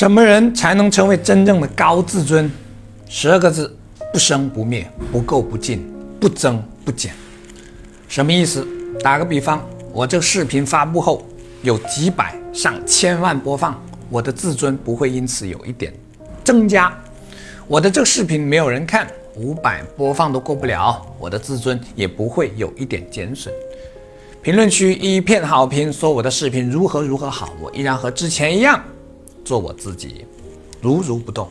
什么人才能成为真正的高自尊？十二个字：不生不灭，不垢不净，不增不减。什么意思？打个比方，我这个视频发布后有几百上千万播放，我的自尊不会因此有一点增加；我的这个视频没有人看，五百播放都过不了，我的自尊也不会有一点减损。评论区一片好评，说我的视频如何如何好，我依然和之前一样。做我自己，如如不动。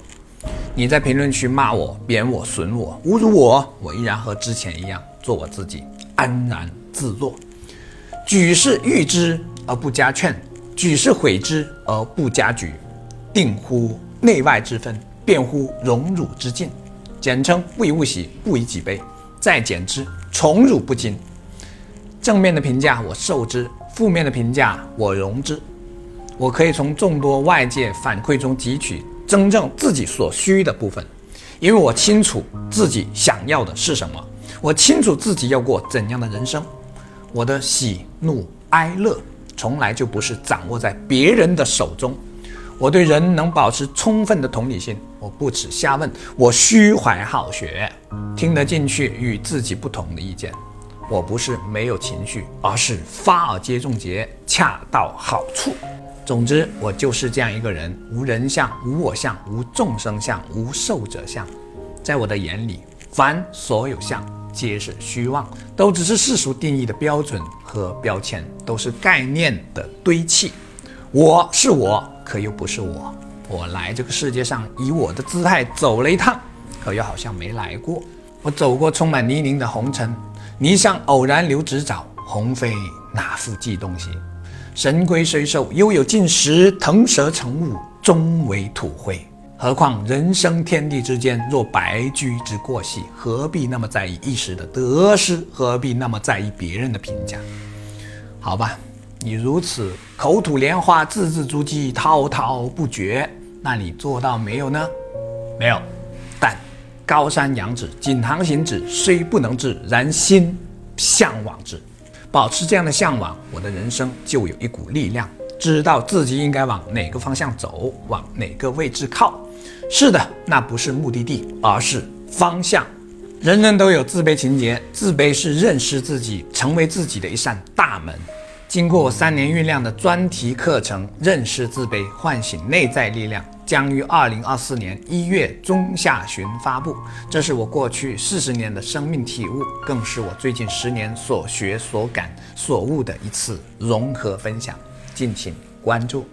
你在评论区骂我、贬我、损我、侮辱我，我依然和之前一样做我自己，安然自若。举是誉之而不加劝，举是毁之而不加沮，定乎内外之分，辩乎荣辱之境。简称不以物喜，不以己悲。再简之，宠辱不惊。正面的评价我受之，负面的评价我容之。我可以从众多外界反馈中汲取真正自己所需的部分，因为我清楚自己想要的是什么，我清楚自己要过怎样的人生。我的喜怒哀乐从来就不是掌握在别人的手中。我对人能保持充分的同理心，我不耻下问，我虚怀好学，听得进去与自己不同的意见。我不是没有情绪，而是发而皆中节，恰到好处。总之，我就是这样一个人，无人相，无我相，无众生相，无寿者相。在我的眼里，凡所有相，皆是虚妄，都只是世俗定义的标准和标签，都是概念的堆砌。我是我，可又不是我。我来这个世界上，以我的姿态走了一趟，可又好像没来过。我走过充满泥泞的红尘，泥上偶然留指爪，鸿飞哪复计东西？神龟虽寿，犹有尽时；腾蛇乘雾，终为土灰。何况人生天地之间，若白驹之过隙，何必那么在意一时的得失？何必那么在意别人的评价？好吧，你如此口吐莲花，字字珠玑，滔滔不绝，那你做到没有呢？没有。但高山仰止，锦堂行止，虽不能至，然心向往之。保持这样的向往，我的人生就有一股力量，知道自己应该往哪个方向走，往哪个位置靠。是的，那不是目的地，而是方向。人人都有自卑情节，自卑是认识自己、成为自己的一扇大门。经过我三年酝酿的专题课程《认识自卑，唤醒内在力量》。将于二零二四年一月中下旬发布。这是我过去四十年的生命体悟，更是我最近十年所学所感所悟的一次融合分享。敬请关注。